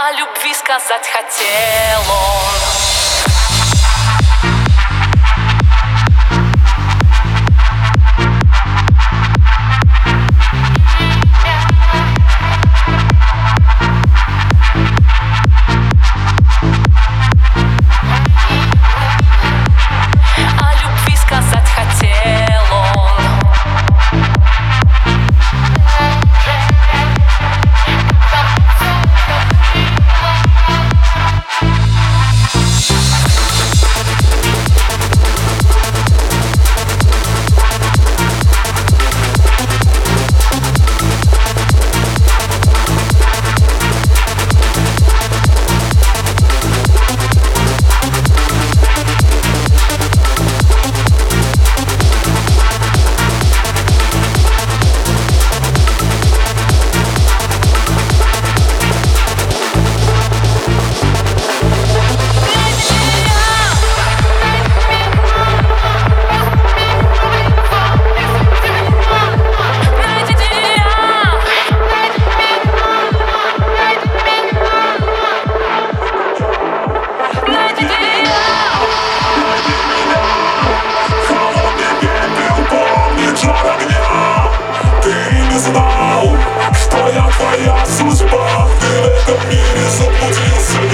о любви сказать хотел он the music of your soul.